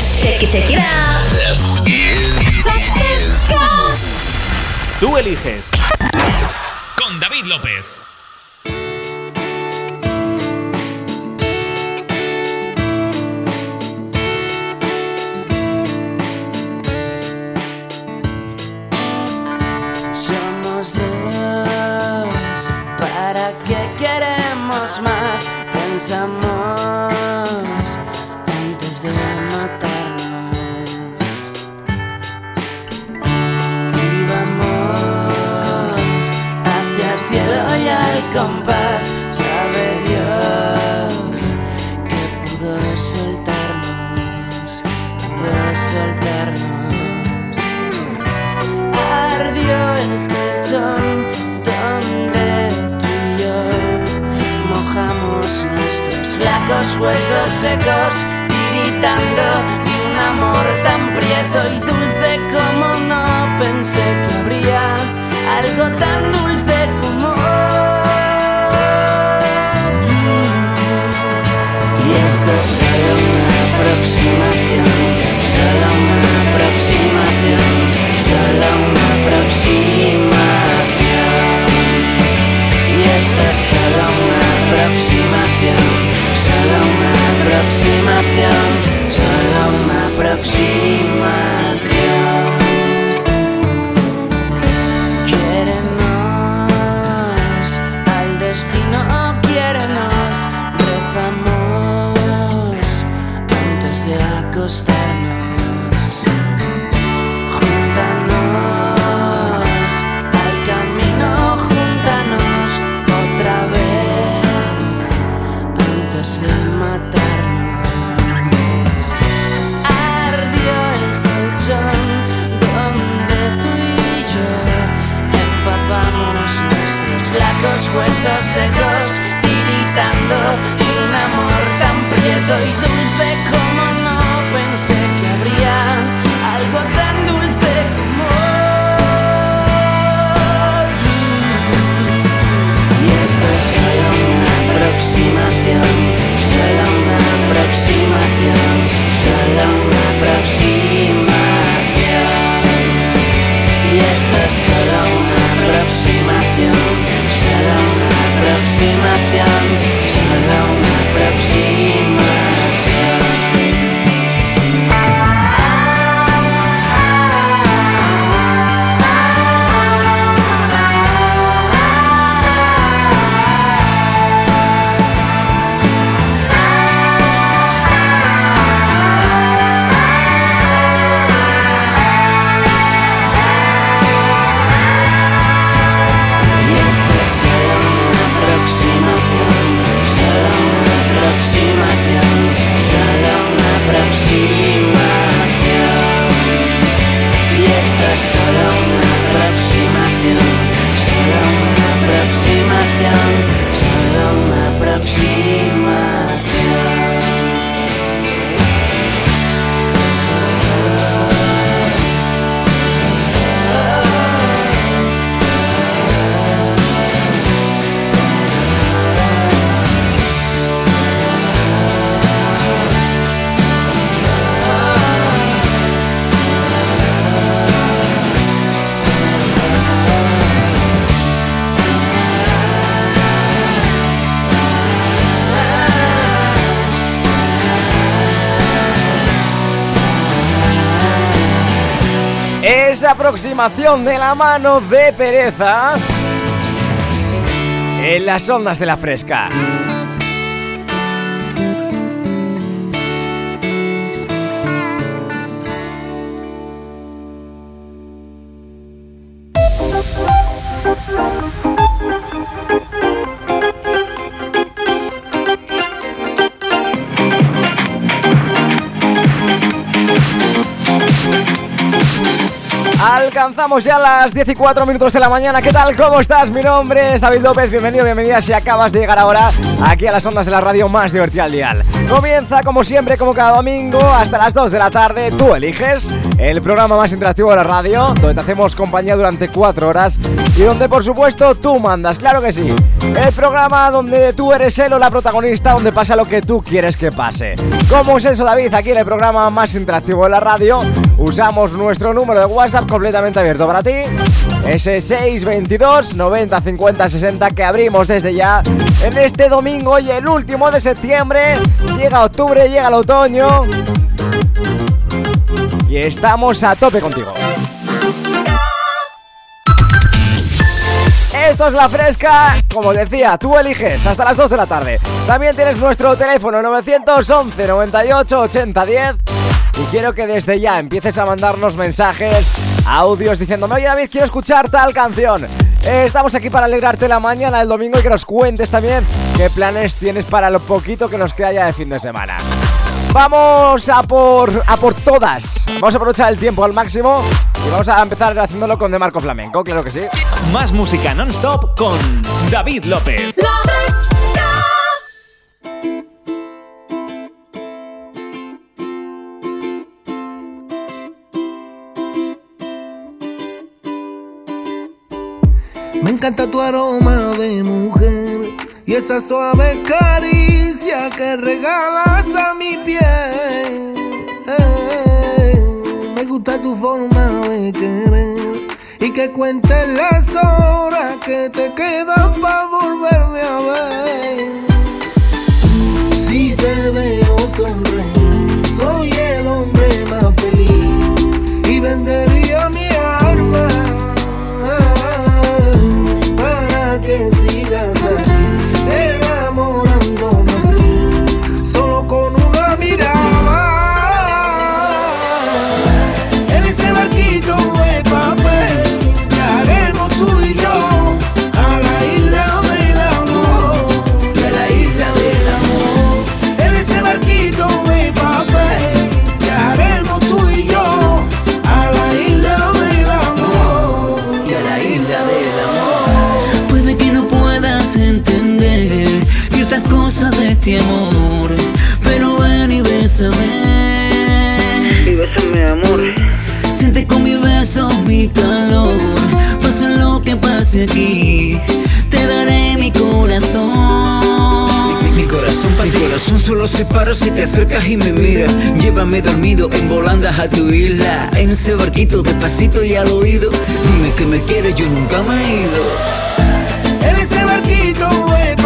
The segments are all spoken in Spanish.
Shake, shake it out. This is. Tú eliges. Con David López. Somos dos, ¿para qué queremos más? Pensamos antes de matarnos. Compás. Sabe Dios que pudo soltarnos, pudo soltarnos ardió el colchón donde tú y yo mojamos nuestros flacos huesos secos, tiritando de un amor tan prieto y dulce como no pensé que habría algo tan dulce una aproximación, solo una aproximación, aproximación de la mano de pereza en las ondas de la fresca. Alcanzamos ya las 14 minutos de la mañana. ¿Qué tal? ¿Cómo estás? Mi nombre es David López. Bienvenido, bienvenida si acabas de llegar ahora aquí a las ondas de la radio más divertida al dial. Comienza como siempre, como cada domingo, hasta las 2 de la tarde. Tú eliges el programa más interactivo de la radio, donde te hacemos compañía durante 4 horas y donde, por supuesto, tú mandas. Claro que sí. El programa donde tú eres él o la protagonista, donde pasa lo que tú quieres que pase. ¿Cómo es eso, David? Aquí en el programa más interactivo de la radio, usamos nuestro número de WhatsApp completamente abierto para ti. Ese 622 90 50 60 que abrimos desde ya en este domingo y el último de septiembre. Llega octubre, llega el otoño. Y estamos a tope contigo. Esto es La Fresca, como decía, tú eliges hasta las 2 de la tarde. También tienes nuestro teléfono 911 98 80 10 y quiero que desde ya empieces a mandarnos mensajes, audios diciéndome, oye David, quiero escuchar tal canción. Eh, estamos aquí para alegrarte la mañana del domingo y que nos cuentes también qué planes tienes para lo poquito que nos queda ya de fin de semana. Vamos a por, a por todas. Vamos a aprovechar el tiempo al máximo y vamos a empezar haciéndolo con De Marco Flamenco, claro que sí. Más música non-stop con David López. Me encanta tu aroma de mujer y esa suave caricia que regalas a mi piel. Eh, me gusta tu forma de querer y que cuentes las horas que te quedan para volverme a ver. Si te veo sonreír, soy el hombre te daré mi corazón. Mi, mi corazón para Mi corazón solo se para si te acercas y me miras. Llévame dormido en volandas a tu isla. En ese barquito despacito y al oído. Dime que me quieres, yo nunca me he ido. En ese barquito de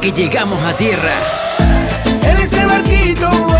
que llegamos a tierra. En ese barquito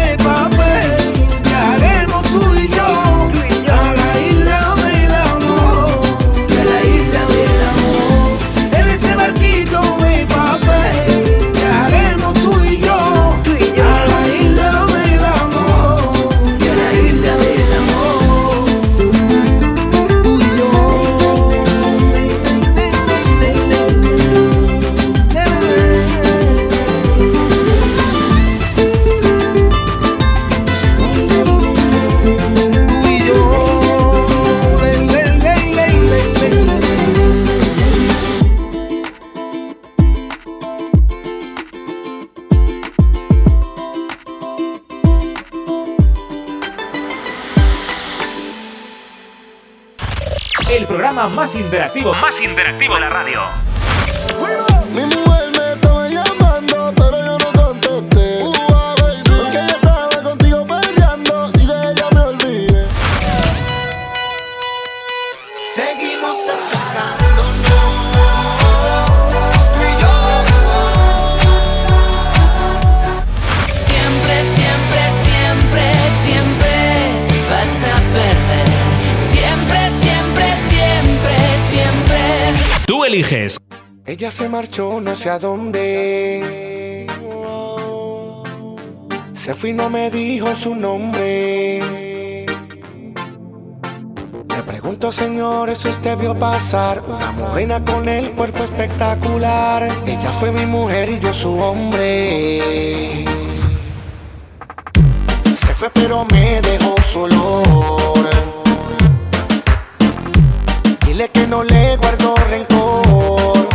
más interactivo de la radio. Eliges. Ella se marchó no sé a dónde. Se fue y no me dijo su nombre. Le pregunto, señores, usted vio pasar una morena con el cuerpo espectacular. Ella fue mi mujer y yo su hombre. Se fue pero me dejó su olor. Dile que no le guardo rencor.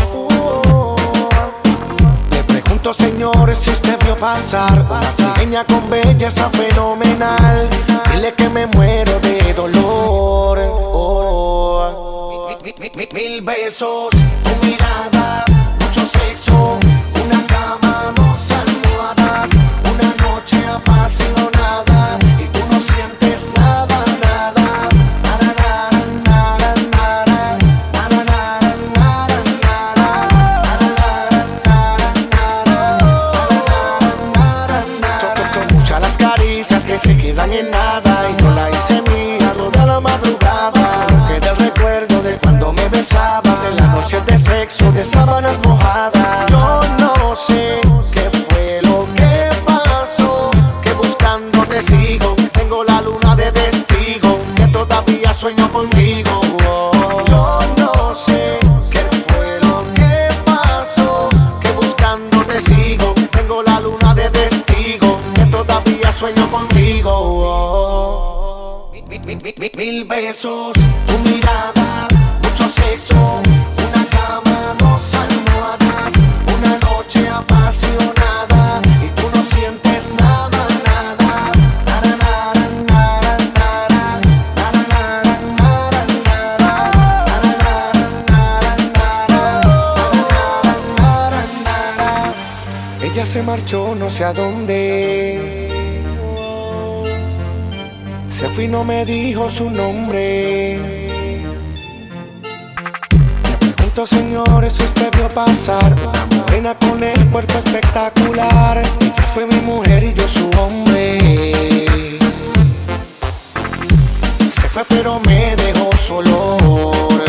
Le pregunto, señores, si usted vio pasar pequeña con belleza fenomenal. Dile que me muero de dolor. Oh. Mi- mi- mi- Mil besos, tu mirada, mucho sexo, za nie na sé a dónde. Se fue y no me dijo su nombre. Le pregunto, señores, usted vio pasar una con el cuerpo espectacular. Ella fue mi mujer y yo su hombre. Se fue pero me dejó su olor.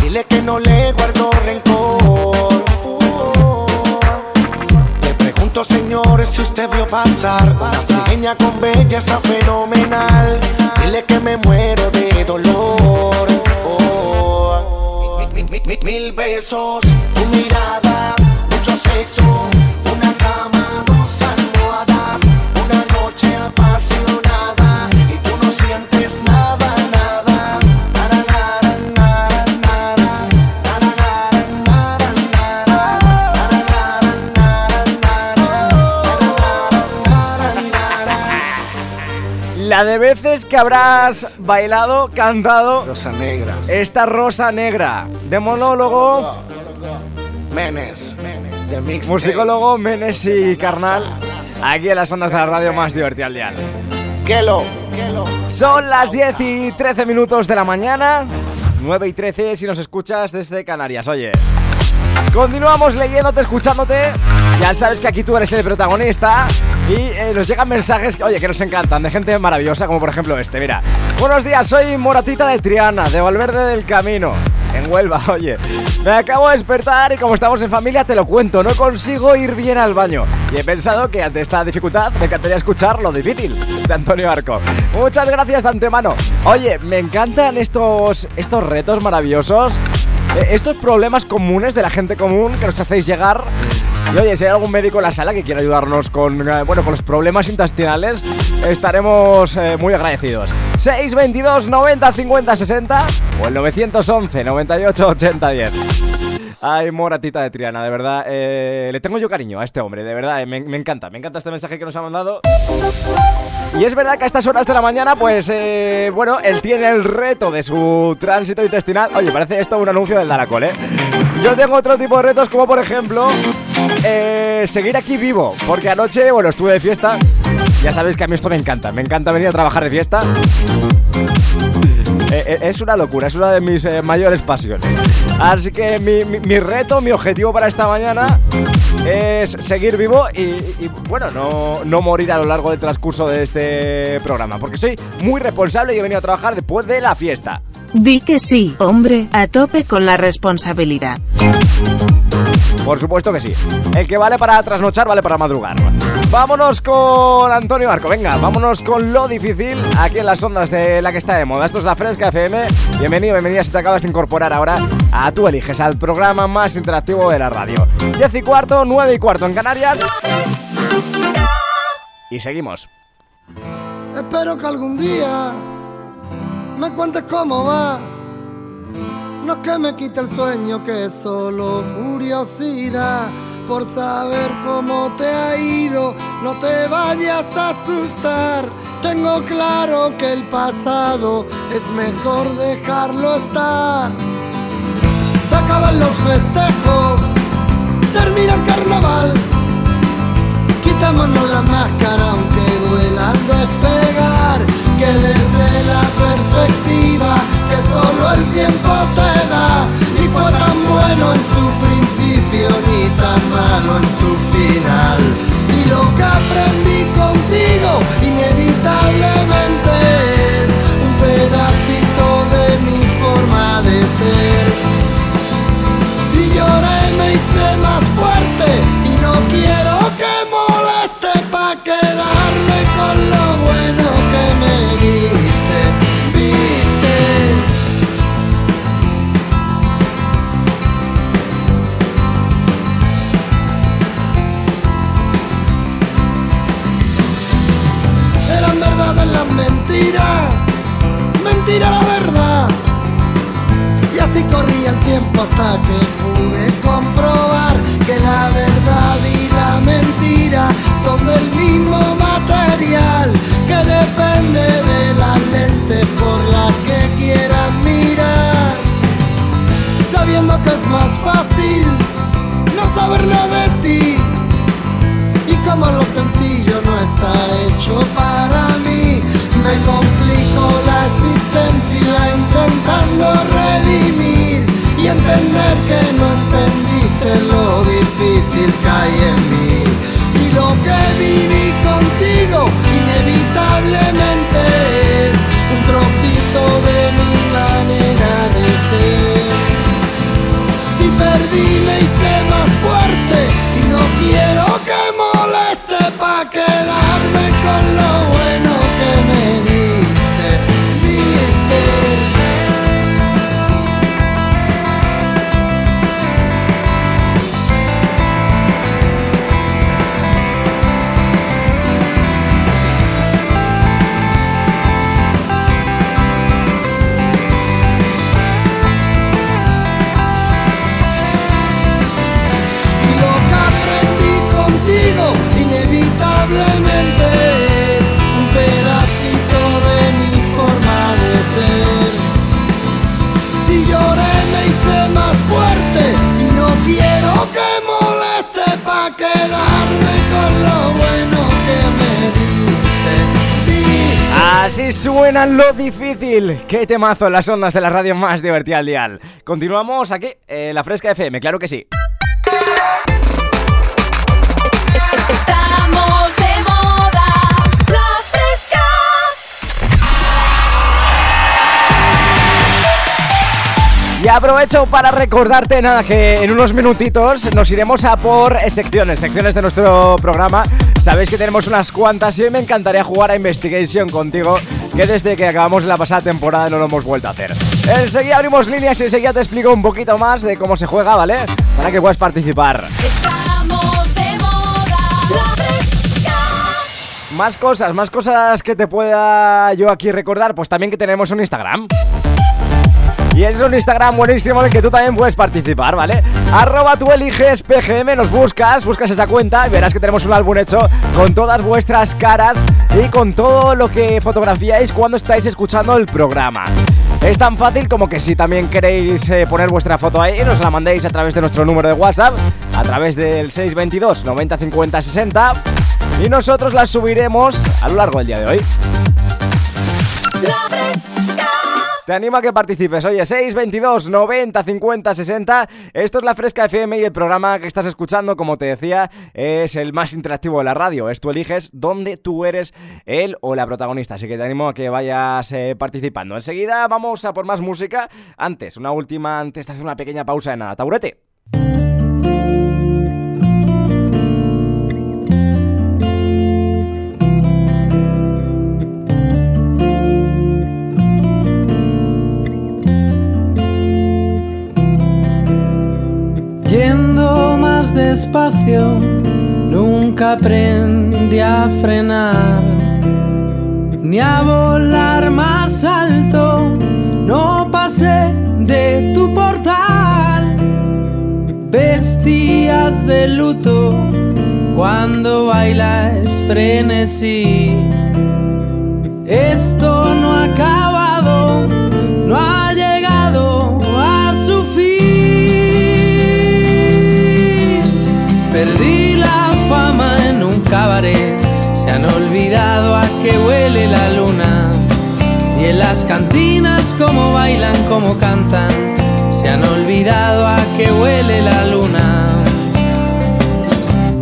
Dile que no le guardo Señores, si usted vio pasar una pequeña con belleza fenomenal. Dile que me muero de dolor. Oh. Mi- mi- mi- mi- Mil besos, tu mirada, mucho sexo, una cama, dos almohadas, una noche apasionada La de veces que habrás bailado, cantado Rosa negra. esta rosa negra de monólogo, Menes. De mix. musicólogo Menes y Carnal, aquí en las ondas de la radio más divertida al dial. Kelo. Son las 10 y 13 minutos de la mañana, 9 y 13 si nos escuchas desde Canarias, oye. Continuamos leyéndote, escuchándote. Ya sabes que aquí tú eres el protagonista. Y eh, nos llegan mensajes, oye, que nos encantan, de gente maravillosa, como por ejemplo este. Mira, buenos días, soy Moratita de Triana, de Valverde del Camino, en Huelva, oye. Me acabo de despertar y como estamos en familia, te lo cuento, no consigo ir bien al baño. Y he pensado que ante esta dificultad me encantaría escuchar lo difícil de Antonio Arco. Muchas gracias de antemano. Oye, me encantan estos, estos retos maravillosos. Eh, estos problemas comunes de la gente común que nos hacéis llegar. Y oye, si hay algún médico en la sala que quiera ayudarnos con, eh, bueno, con los problemas intestinales, estaremos eh, muy agradecidos. 622 90 50 60 o el 911 98 80 10. Ay, moratita de Triana, de verdad. eh, le tengo yo cariño a este hombre, de verdad. eh, me, encanta, me encanta este mensaje que nos ha mandado. Y es verdad que a estas horas de la mañana, pues, eh, bueno, él tiene el reto de su tránsito intestinal. Oye, parece esto un anuncio del Daracol, ¿eh? Yo tengo otro tipo de retos, como por ejemplo, seguir aquí vivo. Porque anoche, bueno, estuve de fiesta. Ya sabéis que a mí esto me encanta. Me encanta venir a trabajar de fiesta. Eh, eh, es una locura, es una de mis eh, mayores pasiones. Así que mi, reto, mi objetivo para esta mañana es seguir vivo y, y, bueno, no, no morir a lo largo del transcurso de este programa. Porque soy muy responsable y he venido a trabajar después de la fiesta. Di que sí, hombre, a tope con la responsabilidad. Por supuesto que sí. El que vale para trasnochar, vale para madrugar. Vámonos con Antonio Marco. Venga, vámonos con lo difícil aquí en las ondas de la que está de moda. Esto es la Fresca FM. Bienvenido, bienvenida si te acabas de incorporar ahora a Tú Eliges, al programa más interactivo de la radio. 10 y cuarto, 9 y cuarto en Canarias. Y seguimos. Espero que algún día me cuentes cómo vas. No es que me quite el sueño, que es solo curiosidad por saber cómo te ha ido. No te vayas a asustar. Tengo claro que el pasado es mejor dejarlo estar. Se acaban los festejos, termina el carnaval. Quitámonos la máscara aunque duela al despegar Que desde la perspectiva que solo el tiempo te da. Ni fue tan bueno en su principio ni tan malo en su final. Y lo que aprendí contigo inevitablemente es Un pedacito de mi forma de ser. Si lloré me hice más fuerte y no quiero mentiras, mentira la verdad. Y así corría el tiempo hasta que pude comprobar que la verdad más fuerte y no quiero que moleste pa' quedarme con lo bueno que me diste. Así suena lo difícil. Qué temazo en las ondas de la radio más divertida al dial. Continuamos aquí, en la Fresca FM, claro que sí. Y aprovecho para recordarte nada que en unos minutitos nos iremos a por secciones, secciones de nuestro programa. Sabéis que tenemos unas cuantas y hoy me encantaría jugar a Investigation contigo, que desde que acabamos la pasada temporada no lo hemos vuelto a hacer. Enseguida abrimos líneas y enseguida te explico un poquito más de cómo se juega, ¿vale? Para que puedas participar. Estamos de moda, la fresca. Más cosas, más cosas que te pueda yo aquí recordar, pues también que tenemos un Instagram. Y es un Instagram buenísimo en el que tú también puedes participar, ¿vale? Arroba tú eliges PGM, nos buscas, buscas esa cuenta y verás que tenemos un álbum hecho con todas vuestras caras y con todo lo que fotografiáis cuando estáis escuchando el programa. Es tan fácil como que si también queréis eh, poner vuestra foto ahí, nos la mandéis a través de nuestro número de WhatsApp, a través del 622 90 50 60 y nosotros la subiremos a lo largo del día de hoy. Te animo a que participes. Oye, 622 90 50 60. Esto es la Fresca FM y el programa que estás escuchando, como te decía, es el más interactivo de la radio. Es tú eliges dónde tú eres el o la protagonista. Así que te animo a que vayas eh, participando. Enseguida vamos a por más música. Antes, una última, antes de hacer una pequeña pausa de nada. Taburete. Despacio, nunca aprendí a frenar, ni a volar más alto, no pasé de tu portal. Vestías de luto cuando bailas frenesí. Esto no ha acabado, qué huele la luna. Y en las cantinas como bailan, como cantan, se han olvidado a qué huele la luna.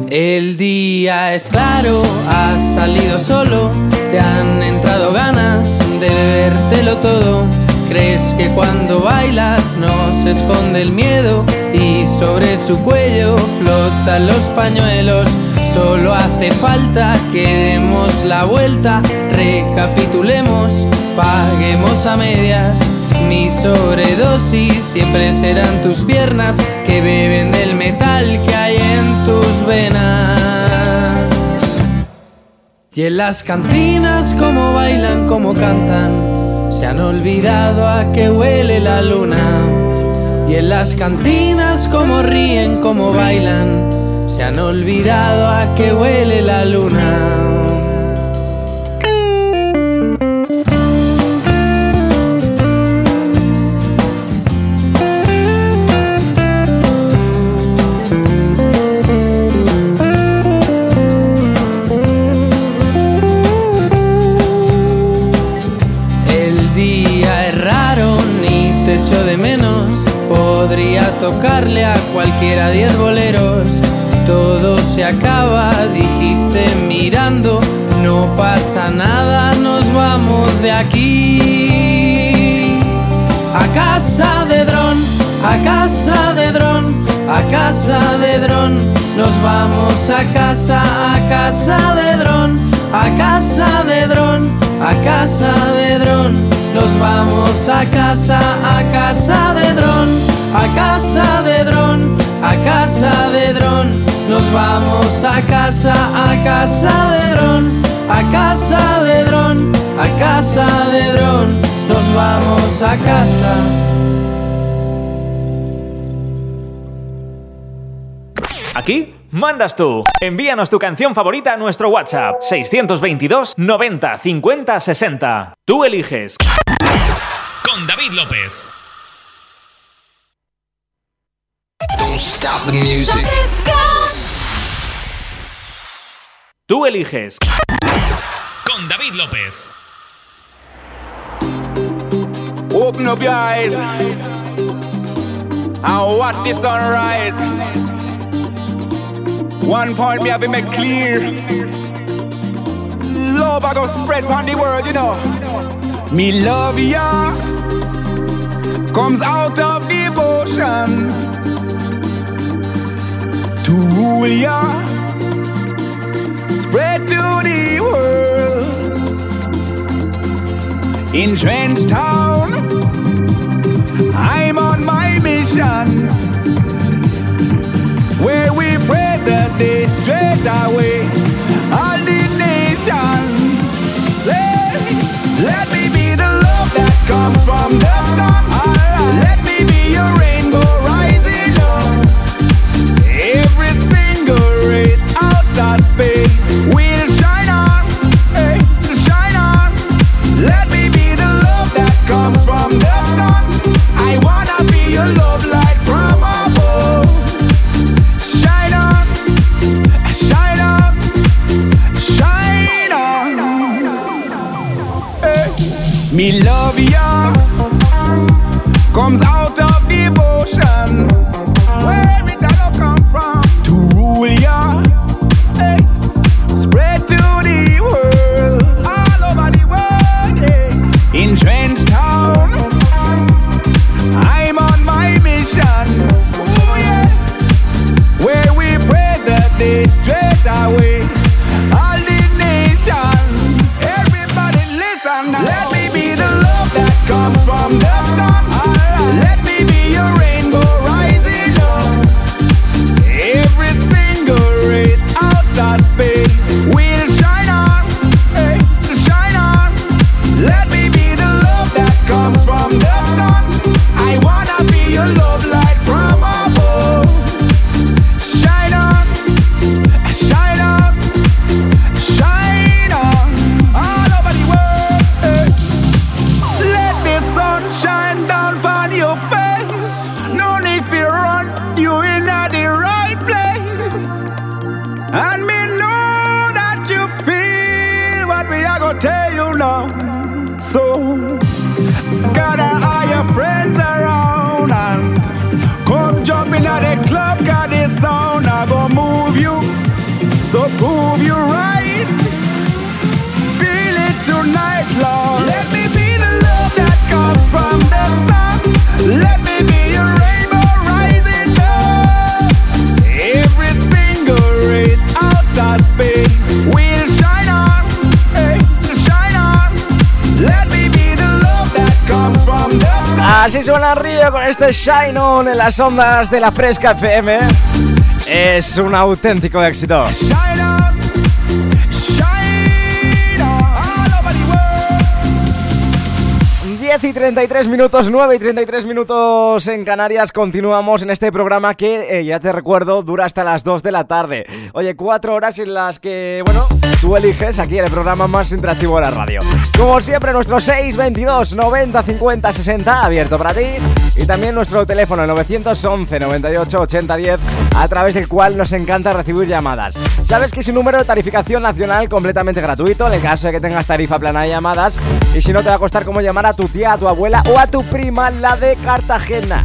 El día es claro, has salido solo, te han entrado ganas de bebértelo todo. Crees que cuando bailas no se esconde el miedo y sobre su cuello flotan los pañuelos. Solo hace falta que demos la vuelta, recapitulemos, paguemos a medias. Mi sobredosis siempre serán tus piernas que beben del metal que hay en tus venas. Y en las cantinas como bailan, como cantan, se han olvidado a qué huele la luna. Y en las cantinas como ríen, como bailan, se han olvidado a qué huele la luna. El día es raro, ni te echo de menos. Podría tocarle a cualquiera diez boleros. Acaba, dijiste mirando. No pasa nada, nos vamos de aquí. A casa de dron, a casa de dron, a casa de dron. Nos vamos a casa, a casa de dron, a casa de dron, a casa de dron. Nos vamos a casa, a casa de dron, a casa de dron, a casa de dron. Nos vamos a casa, a casa de dron, a casa de dron, a casa de dron. Nos vamos a casa. Aquí mandas tú. Envíanos tu canción favorita a nuestro WhatsApp 622 90 50 60. Tú eliges. Con David López. Don't stop the music. Tú eliges. Con David López. Open up your eyes and watch the sunrise. One point me have to make clear. Love I go spread on the world, you know. Me love ya comes out of devotion to rule ya, spread to the world. In Trench Town, este Shine On en las ondas de la Fresca FM. Es un auténtico éxito. Shine 10 y 33 minutos, 9 y 33 minutos en Canarias. Continuamos en este programa que, eh, ya te recuerdo, dura hasta las 2 de la tarde. Oye, cuatro horas en las que, bueno, tú eliges aquí en el programa más interactivo de la radio. Como siempre, nuestro 622 90 50 60 abierto para ti. Y también nuestro teléfono el 911 98 80 10 a través del cual nos encanta recibir llamadas. Sabes que es un número de tarificación nacional completamente gratuito en el caso de que tengas tarifa plana de llamadas. Y si no, te va a costar como llamar a tu tía, a tu abuela o a tu prima, la de Cartagena.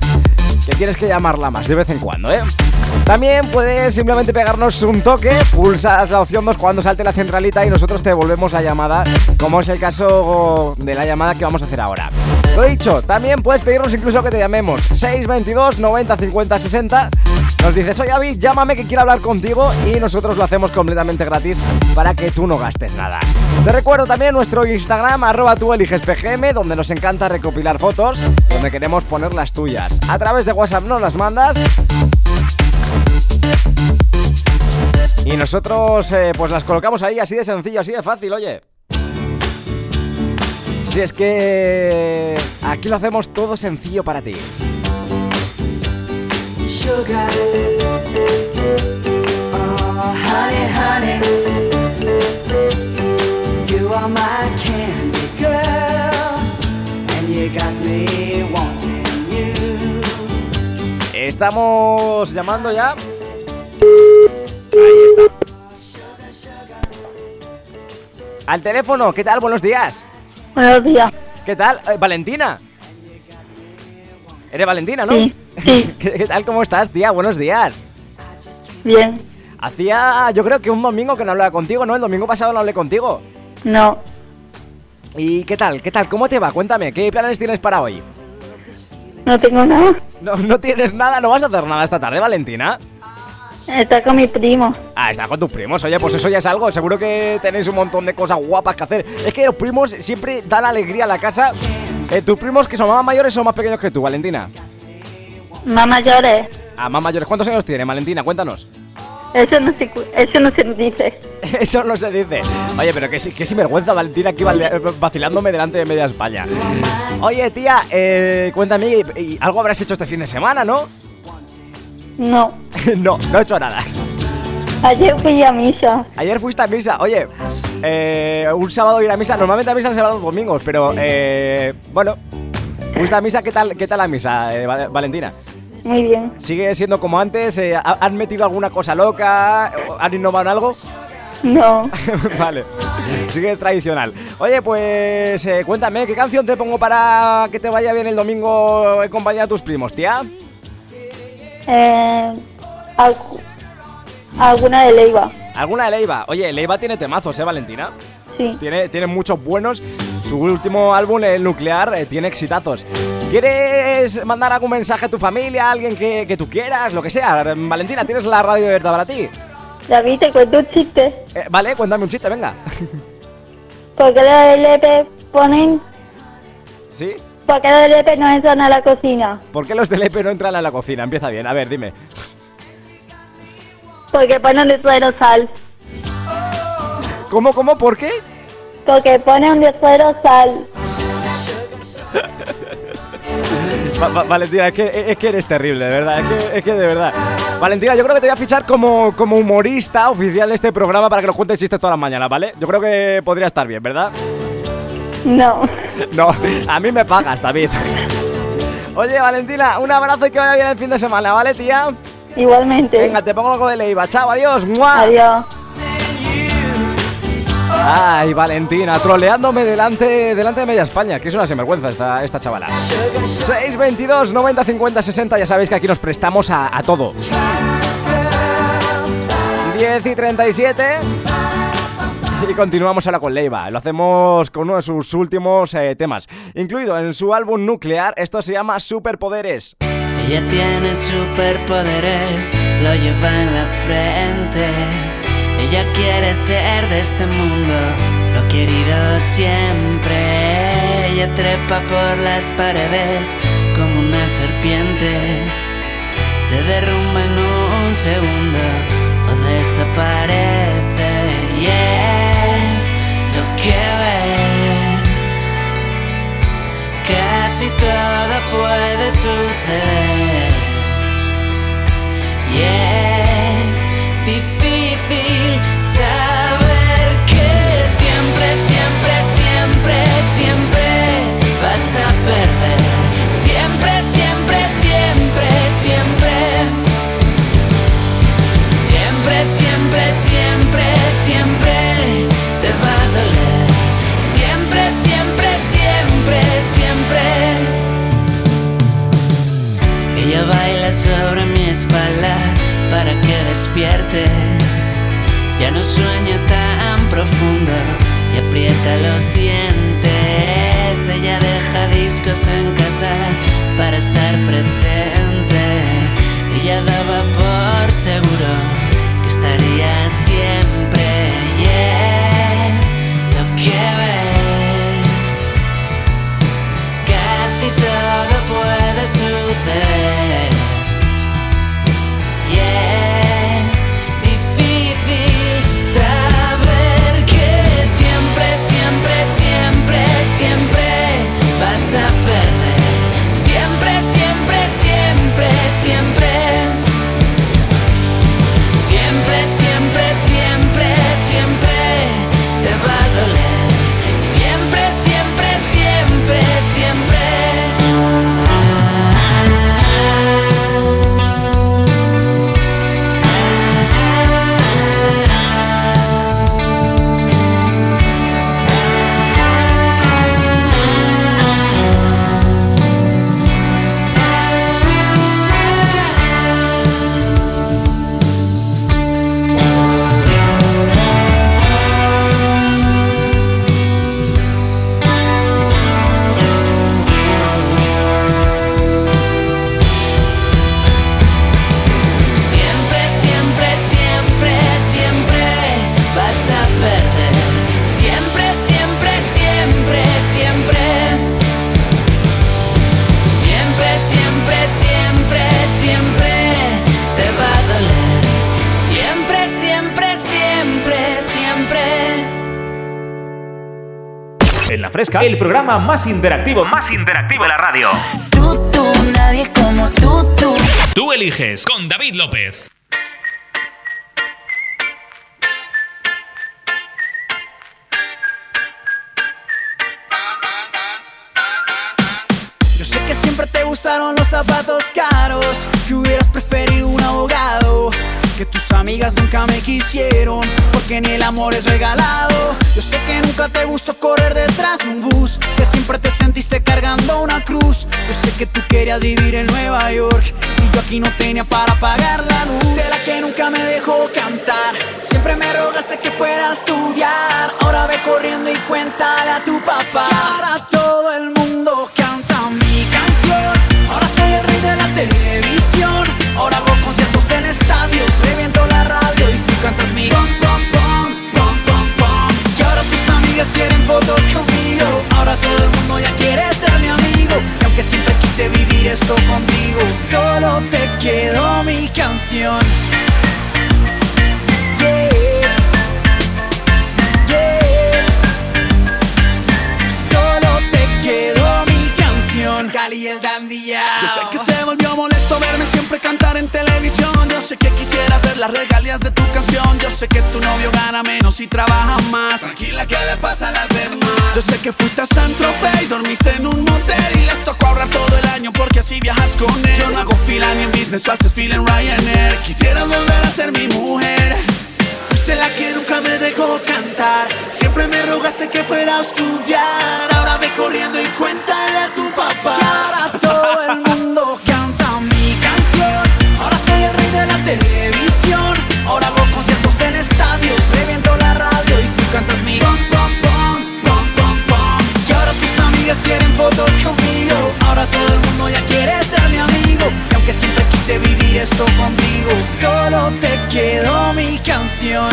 Que tienes que llamarla más de vez en cuando, ¿eh? También puedes simplemente pegarnos un toque, pulsas la opción 2 cuando salte la centralita y nosotros te devolvemos la llamada, como es el caso de la llamada que vamos a hacer ahora. Lo dicho, también puedes pedirnos incluso que te llamemos 622 90 50 60. Nos dices, oye Avi, llámame que quiero hablar contigo y nosotros lo hacemos completamente gratis para que tú no gastes nada. Te recuerdo también nuestro Instagram, arroba tú donde nos encanta recopilar fotos, donde queremos poner las tuyas. A través de WhatsApp nos las mandas y nosotros eh, pues las colocamos ahí así de sencillo, así de fácil, oye. Si es que aquí lo hacemos todo sencillo para ti. Estamos llamando ya. Ahí está. Al teléfono, ¿qué tal? Buenos días. Buenos días. ¿Qué tal? Eh, Valentina. Eres Valentina, ¿no? Sí, ¿Qué, qué tal? ¿Cómo estás, tía? Buenos días. Bien. Hacía, yo creo que un domingo que no hablaba contigo, ¿no? El domingo pasado no hablé contigo. No. ¿Y qué tal? ¿Qué tal? ¿Cómo te va? Cuéntame, ¿qué planes tienes para hoy? No tengo nada. No, no tienes nada, no vas a hacer nada esta tarde, Valentina. Está con mi primo. Ah, está con tus primos, oye, pues eso ya es algo. Seguro que tenéis un montón de cosas guapas que hacer. Es que los primos siempre dan alegría a la casa. Eh, tus primos que son más mayores o más pequeños que tú, Valentina. Más mayores. Ah, más mayores. ¿Cuántos años tiene, Valentina? Cuéntanos. Eso no se, eso no se dice. Eso no se dice. Oye, pero qué, qué sinvergüenza, Valentina, aquí vacilándome delante de media España. Oye, tía, eh, cuéntame, algo habrás hecho este fin de semana, ¿no? No. no, no he hecho nada. Ayer fui a misa. Ayer fuiste a misa, oye, eh, un sábado ir a misa, normalmente a misa se va los domingos, pero eh, bueno, fuiste a misa, ¿qué tal, qué tal la misa, eh, Val- Valentina? Muy bien. ¿Sigue siendo como antes? Eh, ¿ha- ¿Han metido alguna cosa loca? ¿Han innovado en algo? No. vale, sigue tradicional. Oye, pues cuéntame, ¿qué canción te pongo para que te vaya bien el domingo en compañía de tus primos, tía? Eh, algu- alguna de Leiva. ¿Alguna de Leiva? Oye, Leiva tiene temazos, ¿eh, Valentina? Sí. Tiene, tiene muchos buenos. Su último álbum, El Nuclear, eh, tiene exitazos. ¿Quieres mandar algún mensaje a tu familia, a alguien que, que tú quieras, lo que sea? Valentina, ¿tienes la radio verdad para ti? David, te cuento un chiste. Eh, vale, cuéntame un chiste, venga. ¿Por qué los LP ponen... ¿Sí? ¿Por qué los LP no entran a la cocina? ¿Por qué los del EP no entran a la cocina? Empieza bien, a ver, dime. Porque ponen de suero sal. ¿Cómo, cómo, por qué? Porque ponen de suero sal. Va- va- Valentina, es que, es que eres terrible, de verdad. Es que, es que de verdad. Valentina, yo creo que te voy a fichar como, como humorista oficial de este programa para que nos cuentes chistes todas las mañanas, ¿vale? Yo creo que podría estar bien, ¿verdad? No. No, a mí me pagas, David. Oye, Valentina, un abrazo y que vaya bien el fin de semana, ¿vale, tía? Igualmente. Venga, te pongo algo de Leiva. Chao, adiós. ¡Mua! Adiós. Ay, Valentina, troleándome delante, delante de media España, que es una sinvergüenza esta, esta chavala. 622 90 50 60, ya sabéis que aquí nos prestamos a, a todo. 10 y 37. Y continuamos ahora con Leiva. Lo hacemos con uno de sus últimos eh, temas. Incluido en su álbum Nuclear, esto se llama Superpoderes. Ella tiene superpoderes, lo lleva en la frente. Ella quiere ser de este mundo, lo querido siempre. Ella trepa por las paredes como una serpiente. Se derrumba en un segundo o desaparece. Y es ves. Casi todo puede suceder. Y Ella baila sobre mi espalda para que despierte. Ya no sueña tan profundo y aprieta los dientes. Ella deja discos en casa para estar presente. Ella daba por seguro que estaría siempre. Todo Fresca, el programa más interactivo, más interactivo de la radio. Tú, tú, nadie como tú, tú. Tú eliges con David López. Yo sé que siempre te gustaron los zapatos caros, que hubieras preferido tus amigas nunca me quisieron, porque ni el amor es regalado. Yo sé que nunca te gustó correr detrás de un bus, que siempre te sentiste cargando una cruz. Yo sé que tú querías vivir en Nueva York, y yo aquí no tenía para pagar la luz. De la que nunca me dejó cantar, siempre me rogaste que fuera a estudiar. Ahora ve corriendo y cuéntale a tu papá. Que ahora todo el mundo canta mi canción. Ahora soy el rey de la televisión. Ahora hago conciertos en estadios, cantas mi pom pom pom pom pom pom. Y ahora tus amigas quieren fotos conmigo. Ahora todo el mundo ya quiere ser mi amigo. Y aunque siempre quise vivir esto contigo, solo te quedó mi canción. Yeah. Yeah. Solo te quedó mi canción. Cali el. Yo sé que se volvió molesto verme siempre cantar en televisión. Yo sé que quisieras ver las regalías de sé que tu novio gana menos y trabaja más. Tranquila, ¿qué le pasa a las demás? Yo sé que fuiste a San Tropez y dormiste en un motel. Y les tocó ahorrar todo el año porque así viajas con él. Yo no hago fila ni en business, tú haces fila en Ryanair. Quisieras volver a ser mi mujer. Fuiste la que nunca me dejó cantar. Siempre me rogaste que fuera a estudiar. Ahora ve corriendo y cuéntale a tu papá. Que ahora todo el mundo amigas quieren fotos conmigo. Ahora todo el mundo ya quiere ser mi amigo. Y aunque siempre quise vivir esto contigo, solo te quedó mi canción.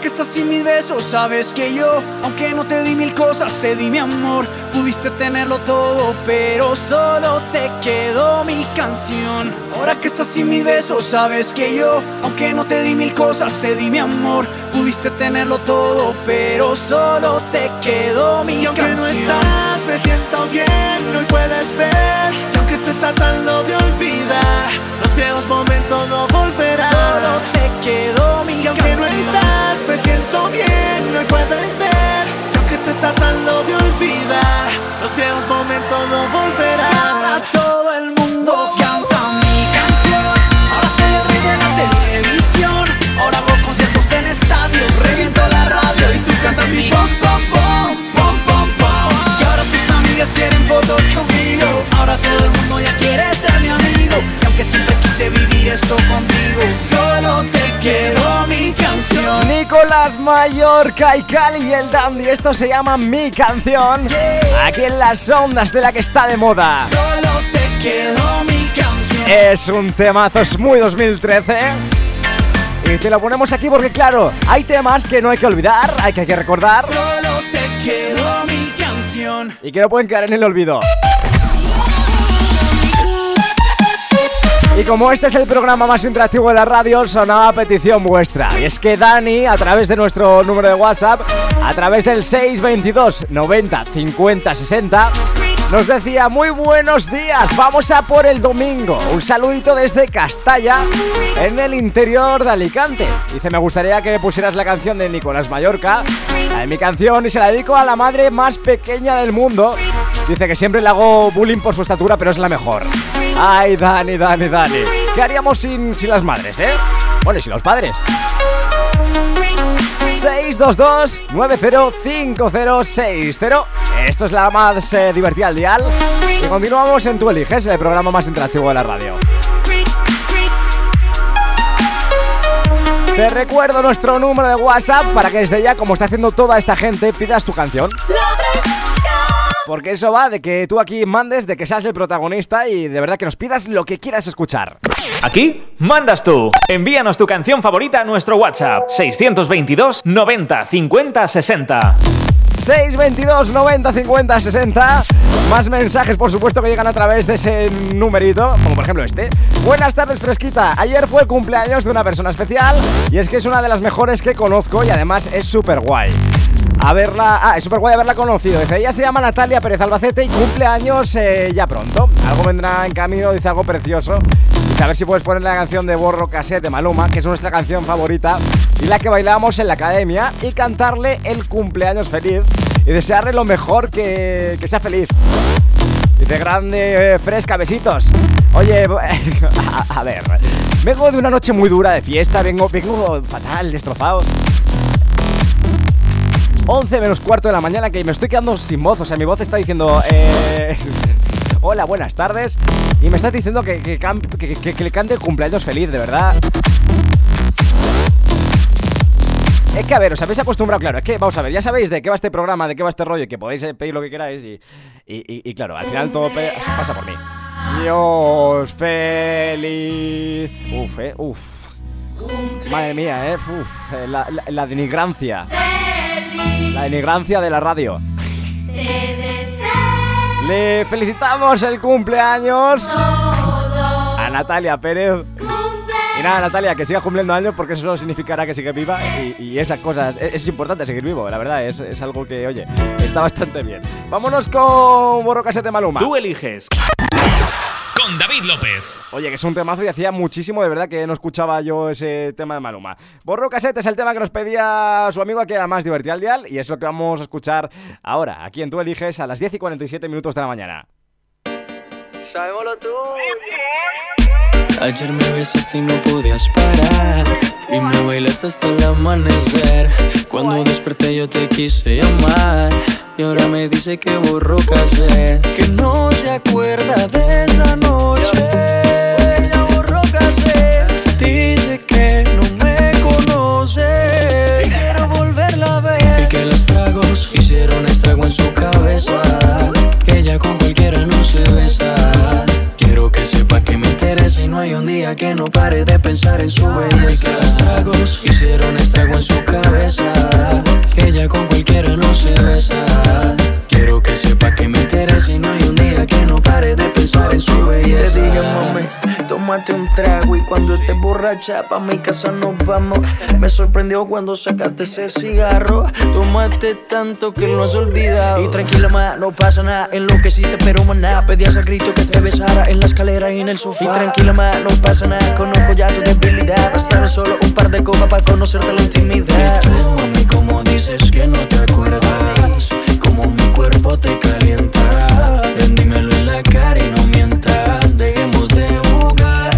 Que estás sin mis besos, sabes que yo, aunque no te di mil cosas, te di mi amor. Pudiste tenerlo todo, pero solo te quedó mi canción. Ahora que estás sin mis besos, sabes que yo, aunque no te di mil cosas, te di mi amor. Pudiste tenerlo todo, pero solo te quedó mi Y aunque canción. no estás, me siento bien, hoy puedes ver. Y aunque se está tratando de olvidar, los viejos momentos no volverán. Solo te quedó mi Y aunque no canción. estás, me siento bien, hoy puedes ver. Y aunque se está tratando de olvidar, los viejos momentos no volverán. Ahora todo el mundo canta mi canción. Ahora soy el rey de la televisión. Ahora hago conciertos en estadios. Reviento la radio y tú cantas mi pom pom pom pom pom pom. Y ahora tus amigas quieren fotos conmigo. Ahora todo el mundo ya quiere ser mi amigo. Y aunque siempre quise vivir esto contigo, solo te quedó mi canción. Nicolás Mallorca y Cali y el Dandy, esto se llama Mi Canción. Aquí en las ondas de la que está de moda. Solo te quedó mi canción. Es un temazo, es muy 2013. Y te lo ponemos aquí porque, claro, hay temas que no hay que olvidar, hay que, hay que recordar Solo te quedó mi canción. y que no pueden quedar en el olvido. Como este es el programa más interactivo de la radio, sonaba petición vuestra. Y es que Dani, a través de nuestro número de WhatsApp, a través del 622 90 50 60, nos decía muy buenos días, vamos a por el domingo. Un saludito desde Castalla, en el interior de Alicante. Dice, me gustaría que pusieras la canción de Nicolás Mallorca, la de mi canción, y se la dedico a la madre más pequeña del mundo. Dice que siempre le hago bullying por su estatura, pero es la mejor. Ay, Dani, Dani, Dani. ¿Qué haríamos sin, sin las madres, eh? Bueno, y sin los padres. 622-905060. Esto es la más eh, divertida al dial. Y continuamos en Tu Eliges, el programa más interactivo de la radio. Te recuerdo nuestro número de WhatsApp para que desde ya, como está haciendo toda esta gente, pidas tu canción. Porque eso va de que tú aquí mandes, de que seas el protagonista y de verdad que nos pidas lo que quieras escuchar. Aquí mandas tú. Envíanos tu canción favorita a nuestro WhatsApp 622 90 50 60. 622 90 50 60 Más mensajes por supuesto que llegan a través de ese numerito Como por ejemplo este Buenas tardes fresquita Ayer fue el cumpleaños de una persona especial Y es que es una de las mejores que conozco Y además es súper guay a verla. Ah, es súper guay haberla conocido. Dice, ella se llama Natalia Pérez Albacete y cumple años eh, ya pronto. Algo vendrá en camino, dice algo precioso. Dice, a ver si puedes poner la canción de Borro Cassette de Maluma, que es nuestra canción favorita y la que bailábamos en la academia, y cantarle el cumpleaños feliz y desearle lo mejor que, que sea feliz. Dice grande, eh, fresca, besitos. Oye, a, a ver, vengo de una noche muy dura de fiesta, vengo, vengo fatal, destrozado. 11 menos cuarto de la mañana que me estoy quedando sin voz, o sea, mi voz está diciendo... Eh, Hola, buenas tardes. Y me estás diciendo que, que, que- que- que cante el cumpleaños feliz, de verdad. Es que a ver, os habéis acostumbrado, claro, es que vamos a ver, ya sabéis de qué va este programa, de qué va este rollo, y que podéis eh, pedir lo que queráis y, y, claro, al final todo pasa por mí. Dios feliz. Uf, eh, uf. Madre mía, eh, uf, eh, la, la- la denigrancia. La denigrancia de la radio. Le felicitamos el cumpleaños a Natalia Pérez. Y nada, Natalia, que sigas cumpliendo años porque eso significará que sigue viva y, y esas cosas. Es, es importante seguir vivo, la verdad, es, es algo que, oye, está bastante bien. Vámonos con Borro Casete Maluma. Tú eliges. Con David López. Oye, que es un temazo y hacía muchísimo de verdad que no escuchaba yo ese tema de Maluma. Borro Casete es el tema que nos pedía su amigo aquí era más divertido al dial y es lo que vamos a escuchar ahora, aquí en Tú Eliges a las 10 y 47 minutos de la mañana. Sabémoslo tú. Ayer me besaste y no podías parar. Y me bailaste hasta el amanecer. Cuando desperté yo te quise llamar. Y ahora me dice que borró casé Que no se acuerda de esa noche. Ya borró casé Dice que no me conoce. Y quiero volverla a ver. Y que los tragos hicieron estrago en su cabeza. Que ella con cualquiera no se besa Quiero que sepa que me interesa y no hay un día que no pare de pensar en su belleza. Los tragos hicieron estrago en su cabeza. Ella con cualquiera no se besa. Que que me interesa y no hay un día que no pare de pensar en su belleza. Te dije, mami, tómate un trago y cuando estés borracha pa' mi casa nos vamos. Me sorprendió cuando sacaste ese cigarro. Tomaste tanto que lo has olvidado. Y tranquila, ma, no pasa nada. Enloqueciste, pero maná. Pedías a grito que te besara en la escalera y en el sofá. Y tranquila, ma, no pasa nada. Conozco ya tu debilidad. Bastaron solo un par de copas para conocerte la intimidad. Y tú, mami, como dices que no te acuerdas, cuerpo te calienta. Ven, dímelo en la cara y no mientas, dejemos de jugar.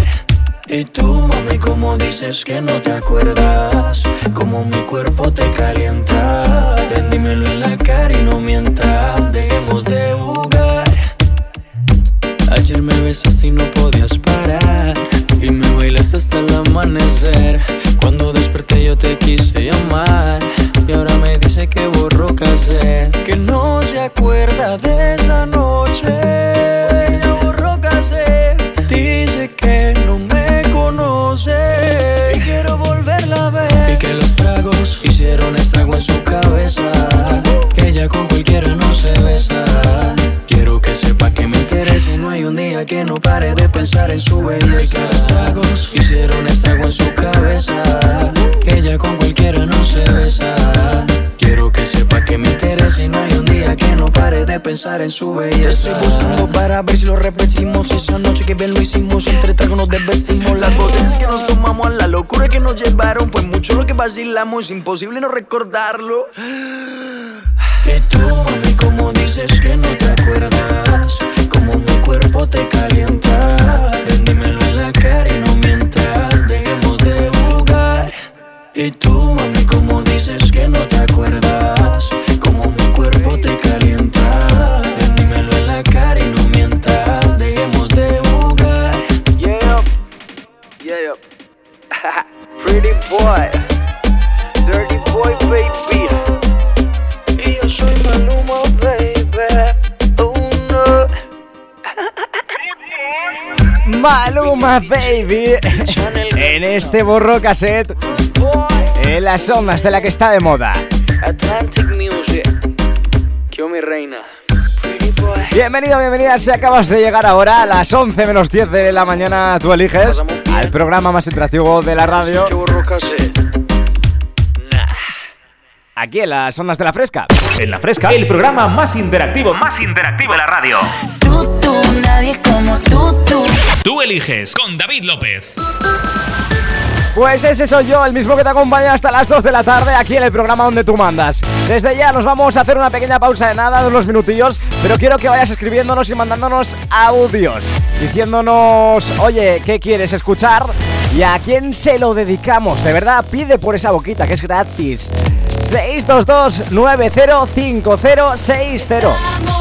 Y tú, mami, como dices que no te acuerdas, como mi cuerpo te calienta. Ven, dímelo en la cara y no mientas, dejemos de jugar. Ayer me besaste y no podías parar Y me bailaste hasta el amanecer Cuando desperté yo te quise llamar Y ahora me dice que borró casé Que no se acuerda de esa noche. Ya borró casé Dice que no me conoce. Y quiero volverla a ver. Y que los tragos hicieron estrago en su cabeza. Que ella con cualquiera no se besa. Quiero que sepa que me interesa y no hay un día que no pare de pensar en su belleza. Que los tragos hicieron estrago en su cabeza. Que ella con de pensar en su Te belleza. estoy buscando para ver si lo repetimos. Esa noche que bien lo hicimos, entre tragos nos desvestimos. Las botellas que nos tomamos, a la locura que nos llevaron. Fue mucho lo que vacilamos, imposible no recordarlo. Y tú, mami, como dices que no te acuerdas, como mi cuerpo te calienta. Ven, dímelo en la cara y no mientas, dejemos de jugar. Y tú, mami, como dices que no te acuerdas, Baby en este borro cassette en las ondas de la que está de moda. Atlantic Music. Yo, mi reina. Bienvenido, bienvenida. Si acabas de llegar ahora a las 11 menos 10 de la mañana, tú eliges al programa más interactivo de la radio. Aquí en las ondas de la fresca. En la fresca, el programa más interactivo, más interactivo de la radio. Tú, tú, nadie como tú, tú. Tú eliges con David López. Pues ese soy yo, el mismo que te acompaña hasta las 2 de la tarde aquí en el programa donde tú mandas. Desde ya nos vamos a hacer una pequeña pausa de nada, de unos minutillos, pero quiero que vayas escribiéndonos y mandándonos audios, diciéndonos, oye, ¿qué quieres escuchar? ¿Y a quién se lo dedicamos? De verdad, pide por esa boquita, que es gratis. 622 905060